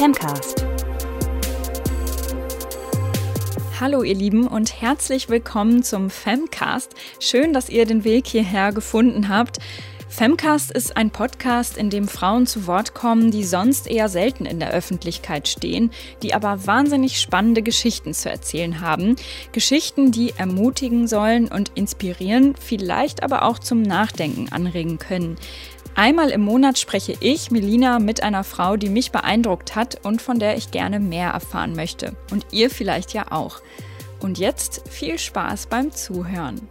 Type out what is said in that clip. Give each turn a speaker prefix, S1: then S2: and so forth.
S1: Femcast. Hallo ihr Lieben und herzlich willkommen zum Femcast. Schön, dass ihr den Weg hierher gefunden habt. Femcast ist ein Podcast, in dem Frauen zu Wort kommen, die sonst eher selten in der Öffentlichkeit stehen, die aber wahnsinnig spannende Geschichten zu erzählen haben. Geschichten, die ermutigen sollen und inspirieren, vielleicht aber auch zum Nachdenken anregen können. Einmal im Monat spreche ich, Melina, mit einer Frau, die mich beeindruckt hat und von der ich gerne mehr erfahren möchte. Und ihr vielleicht ja auch. Und jetzt viel Spaß beim Zuhören.